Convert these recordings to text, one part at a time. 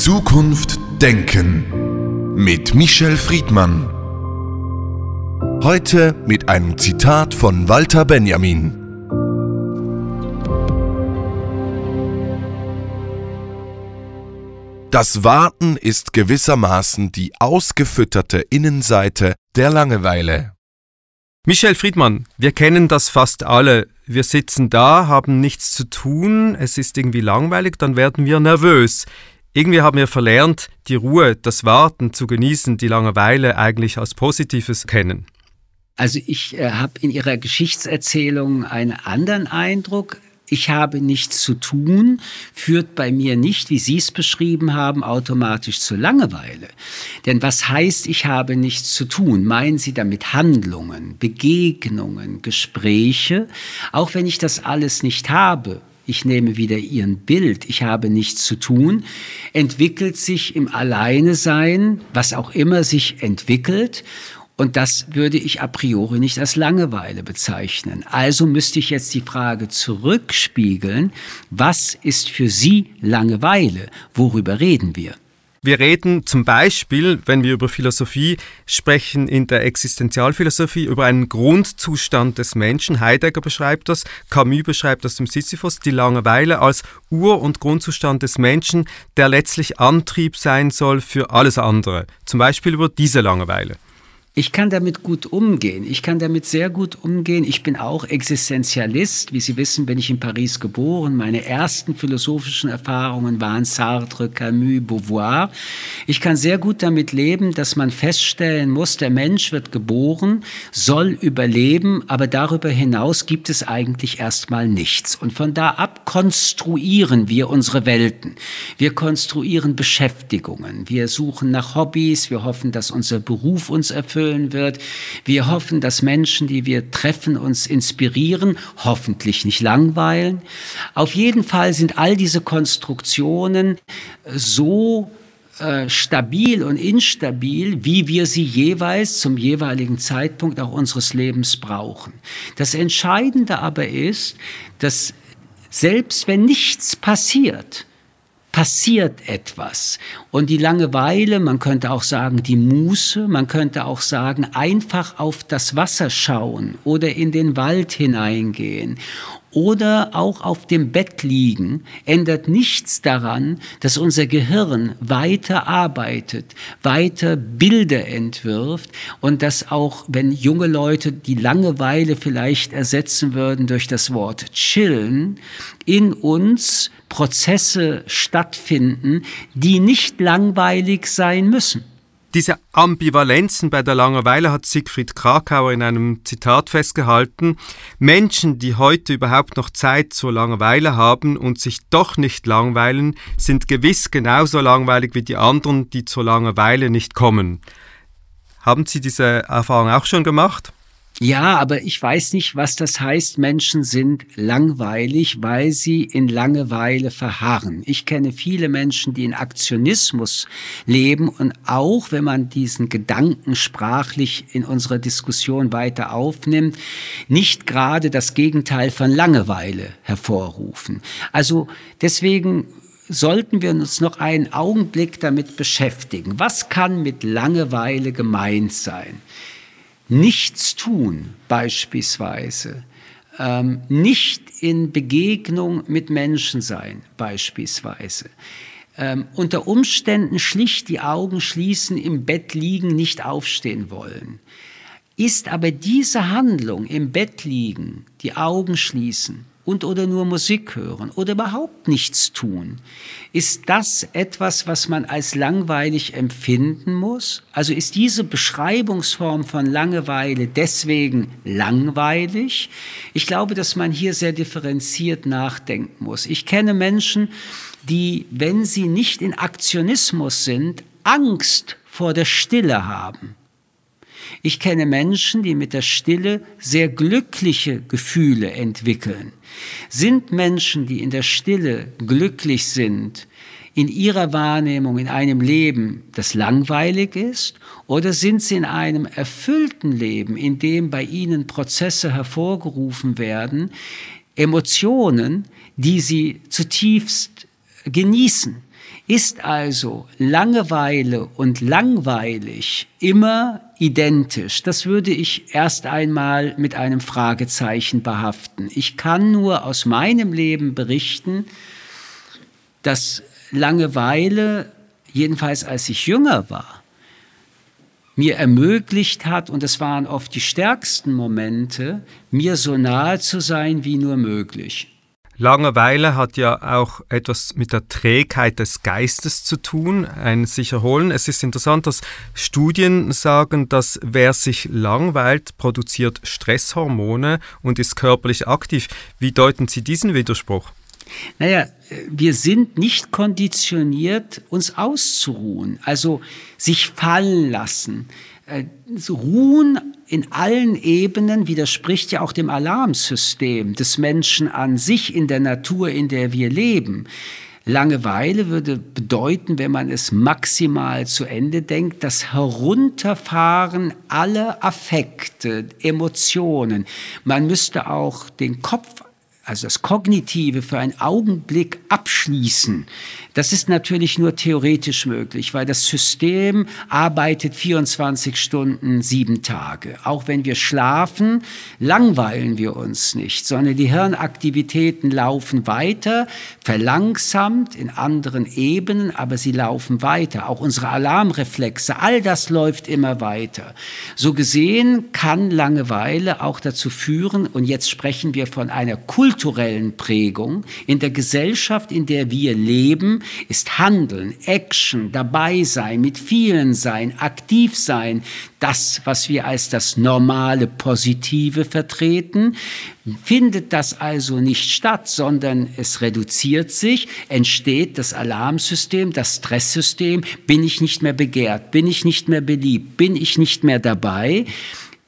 Zukunft Denken mit Michel Friedmann. Heute mit einem Zitat von Walter Benjamin. Das Warten ist gewissermaßen die ausgefütterte Innenseite der Langeweile. Michel Friedmann, wir kennen das fast alle. Wir sitzen da, haben nichts zu tun, es ist irgendwie langweilig, dann werden wir nervös. Irgendwie haben wir verlernt, die Ruhe, das Warten zu genießen, die Langeweile eigentlich als Positives kennen. Also ich äh, habe in Ihrer Geschichtserzählung einen anderen Eindruck ich habe nichts zu tun, führt bei mir nicht, wie Sie es beschrieben haben, automatisch zur Langeweile. Denn was heißt, ich habe nichts zu tun? Meinen Sie damit Handlungen, Begegnungen, Gespräche? Auch wenn ich das alles nicht habe, ich nehme wieder Ihren Bild, ich habe nichts zu tun, entwickelt sich im Alleine sein, was auch immer sich entwickelt und das würde ich a priori nicht als Langeweile bezeichnen. Also müsste ich jetzt die Frage zurückspiegeln, was ist für Sie Langeweile? Worüber reden wir? Wir reden zum Beispiel, wenn wir über Philosophie sprechen, in der Existenzialphilosophie über einen Grundzustand des Menschen. Heidegger beschreibt das, Camus beschreibt das im Sisyphus, die Langeweile als Ur- und Grundzustand des Menschen, der letztlich Antrieb sein soll für alles andere. Zum Beispiel über diese Langeweile. Ich kann damit gut umgehen. Ich kann damit sehr gut umgehen. Ich bin auch Existenzialist. Wie Sie wissen, bin ich in Paris geboren. Meine ersten philosophischen Erfahrungen waren Sartre, Camus, Beauvoir. Ich kann sehr gut damit leben, dass man feststellen muss, der Mensch wird geboren, soll überleben, aber darüber hinaus gibt es eigentlich erstmal nichts. Und von da ab konstruieren wir unsere Welten. Wir konstruieren Beschäftigungen. Wir suchen nach Hobbys. Wir hoffen, dass unser Beruf uns erfüllt erfüllen wird. Wir hoffen, dass Menschen, die wir treffen, uns inspirieren, hoffentlich nicht langweilen. Auf jeden Fall sind all diese Konstruktionen so äh, stabil und instabil, wie wir sie jeweils zum jeweiligen Zeitpunkt auch unseres Lebens brauchen. Das Entscheidende aber ist, dass selbst wenn nichts passiert, passiert etwas. Und die Langeweile, man könnte auch sagen die Muße, man könnte auch sagen einfach auf das Wasser schauen oder in den Wald hineingehen oder auch auf dem Bett liegen, ändert nichts daran, dass unser Gehirn weiter arbeitet, weiter Bilder entwirft und dass auch, wenn junge Leute die Langeweile vielleicht ersetzen würden durch das Wort chillen, in uns Prozesse stattfinden, die nicht langweilig sein müssen. Diese Ambivalenzen bei der Langeweile hat Siegfried Krakauer in einem Zitat festgehalten. Menschen, die heute überhaupt noch Zeit zur Langeweile haben und sich doch nicht langweilen, sind gewiss genauso langweilig wie die anderen, die zur Langeweile nicht kommen. Haben Sie diese Erfahrung auch schon gemacht? Ja, aber ich weiß nicht, was das heißt, Menschen sind langweilig, weil sie in Langeweile verharren. Ich kenne viele Menschen, die in Aktionismus leben und auch, wenn man diesen Gedanken sprachlich in unserer Diskussion weiter aufnimmt, nicht gerade das Gegenteil von Langeweile hervorrufen. Also deswegen sollten wir uns noch einen Augenblick damit beschäftigen. Was kann mit Langeweile gemeint sein? Nichts tun beispielsweise, ähm, nicht in Begegnung mit Menschen sein beispielsweise, ähm, unter Umständen schlicht die Augen schließen, im Bett liegen, nicht aufstehen wollen. Ist aber diese Handlung im Bett liegen, die Augen schließen, und oder nur Musik hören oder überhaupt nichts tun. Ist das etwas, was man als langweilig empfinden muss? Also ist diese Beschreibungsform von Langeweile deswegen langweilig? Ich glaube, dass man hier sehr differenziert nachdenken muss. Ich kenne Menschen, die, wenn sie nicht in Aktionismus sind, Angst vor der Stille haben. Ich kenne Menschen, die mit der Stille sehr glückliche Gefühle entwickeln. Sind Menschen, die in der Stille glücklich sind, in ihrer Wahrnehmung in einem Leben, das langweilig ist, oder sind sie in einem erfüllten Leben, in dem bei ihnen Prozesse hervorgerufen werden, Emotionen, die sie zutiefst genießen? Ist also Langeweile und langweilig immer identisch? Das würde ich erst einmal mit einem Fragezeichen behaften. Ich kann nur aus meinem Leben berichten, dass Langeweile, jedenfalls als ich jünger war, mir ermöglicht hat, und es waren oft die stärksten Momente, mir so nahe zu sein wie nur möglich. Langeweile hat ja auch etwas mit der Trägheit des Geistes zu tun, ein sich erholen. Es ist interessant, dass Studien sagen, dass wer sich langweilt, produziert Stresshormone und ist körperlich aktiv. Wie deuten Sie diesen Widerspruch? Naja, wir sind nicht konditioniert, uns auszuruhen, also sich fallen lassen. Äh, ruhen in allen Ebenen widerspricht ja auch dem Alarmsystem des Menschen an sich in der Natur, in der wir leben. Langeweile würde bedeuten, wenn man es maximal zu Ende denkt, das Herunterfahren aller Affekte, Emotionen. Man müsste auch den Kopf also das Kognitive für einen Augenblick abschließen, das ist natürlich nur theoretisch möglich, weil das System arbeitet 24 Stunden, sieben Tage. Auch wenn wir schlafen, langweilen wir uns nicht, sondern die Hirnaktivitäten laufen weiter, verlangsamt in anderen Ebenen, aber sie laufen weiter. Auch unsere Alarmreflexe, all das läuft immer weiter. So gesehen kann Langeweile auch dazu führen, und jetzt sprechen wir von einer kulturellen Prägung in der Gesellschaft, in der wir leben, ist Handeln, Action, dabei sein, mit vielen sein, aktiv sein, das, was wir als das normale Positive vertreten, findet das also nicht statt, sondern es reduziert sich, entsteht das Alarmsystem, das Stresssystem, bin ich nicht mehr begehrt, bin ich nicht mehr beliebt, bin ich nicht mehr dabei.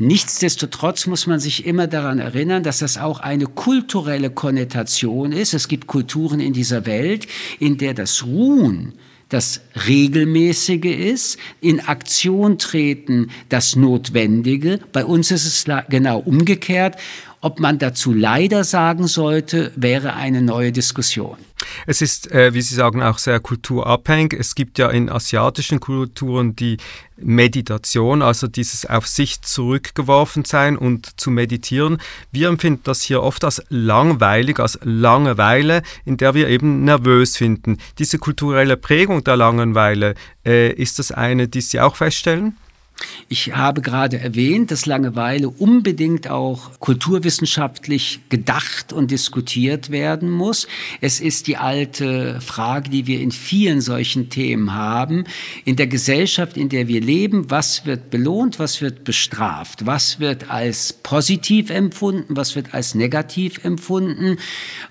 Nichtsdestotrotz muss man sich immer daran erinnern, dass das auch eine kulturelle Konnotation ist. Es gibt Kulturen in dieser Welt, in der das Ruhen das Regelmäßige ist, in Aktion treten das Notwendige. Bei uns ist es genau umgekehrt. Ob man dazu leider sagen sollte, wäre eine neue Diskussion. Es ist, äh, wie Sie sagen, auch sehr kulturabhängig. Es gibt ja in asiatischen Kulturen die Meditation, also dieses auf sich zurückgeworfen sein und zu meditieren. Wir empfinden das hier oft als langweilig, als Langeweile, in der wir eben nervös finden. Diese kulturelle Prägung der Langeweile, äh, ist das eine, die Sie auch feststellen? Ich habe gerade erwähnt, dass Langeweile unbedingt auch kulturwissenschaftlich gedacht und diskutiert werden muss. Es ist die alte Frage, die wir in vielen solchen Themen haben. In der Gesellschaft, in der wir leben, was wird belohnt, was wird bestraft, was wird als positiv empfunden, was wird als negativ empfunden.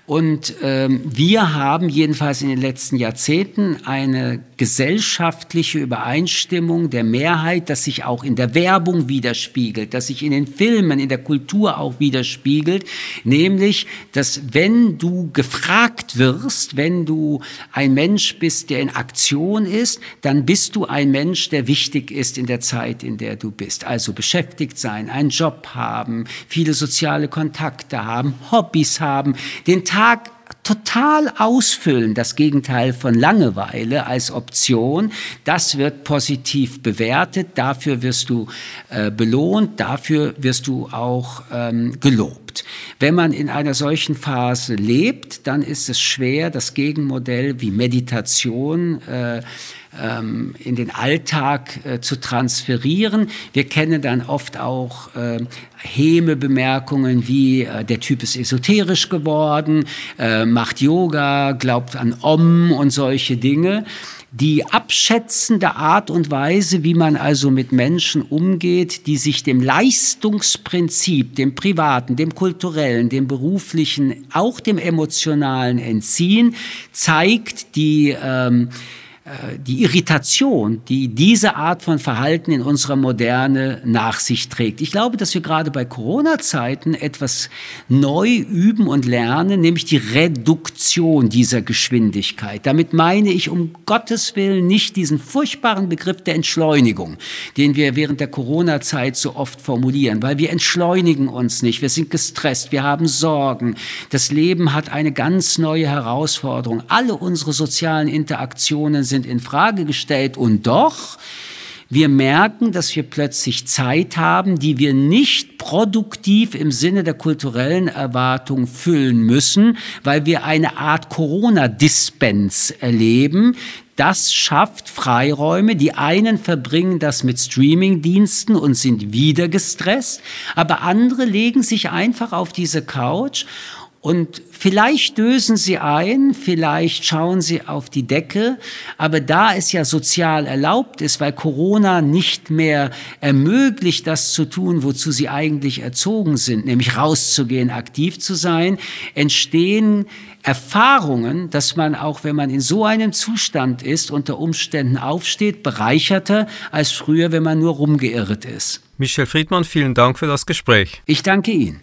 Und ähm, wir haben jedenfalls in den letzten Jahrzehnten eine gesellschaftliche Übereinstimmung der Mehrheit, dass sich auch in der Werbung widerspiegelt, dass sich in den Filmen, in der Kultur auch widerspiegelt, nämlich, dass wenn du gefragt wirst, wenn du ein Mensch bist, der in Aktion ist, dann bist du ein Mensch, der wichtig ist in der Zeit, in der du bist. Also beschäftigt sein, einen Job haben, viele soziale Kontakte haben, Hobbys haben, den Tag total ausfüllen, das Gegenteil von Langeweile als Option, das wird positiv bewertet, dafür wirst du äh, belohnt, dafür wirst du auch ähm, gelobt. Wenn man in einer solchen Phase lebt, dann ist es schwer, das Gegenmodell wie Meditation äh, ähm, in den Alltag äh, zu transferieren. Wir kennen dann oft auch äh, Häme Bemerkungen wie äh, der Typ ist esoterisch geworden, äh, macht Yoga, glaubt an Om und solche Dinge. Die abschätzende Art und Weise, wie man also mit Menschen umgeht, die sich dem Leistungsprinzip, dem privaten, dem kulturellen, dem beruflichen, auch dem emotionalen entziehen, zeigt die ähm, äh, die Irritation, die diese Art von Verhalten in unserer Moderne nach sich trägt. Ich glaube, dass wir gerade bei Corona-Zeiten etwas neu üben und lernen, nämlich die Reduktion dieser Geschwindigkeit. Damit meine ich um Gottes Willen nicht diesen furchtbaren Begriff der Entschleunigung, den wir während der Corona-Zeit so oft formulieren, weil wir entschleunigen uns nicht, wir sind gestresst, wir haben Sorgen, das Leben hat eine ganz neue Herausforderung, alle unsere sozialen Interaktionen sind in Frage gestellt. Und doch wir merken, dass wir plötzlich Zeit haben, die wir nicht produktiv im Sinne der kulturellen Erwartung füllen müssen, weil wir eine Art Corona-Dispens erleben, das schafft Freiräume. Die einen verbringen das mit Streamingdiensten und sind wieder gestresst, aber andere legen sich einfach auf diese Couch und vielleicht dösen sie ein, vielleicht schauen sie auf die Decke, aber da es ja sozial erlaubt ist, weil Corona nicht mehr ermöglicht, das zu tun, wozu sie eigentlich erzogen sind, nämlich rauszugehen, aktiv zu sein, entstehen Erfahrungen, dass man auch, wenn man in so einem Zustand ist, unter Umständen aufsteht, bereicherter als früher, wenn man nur rumgeirrt ist. Michel Friedmann, vielen Dank für das Gespräch. Ich danke Ihnen.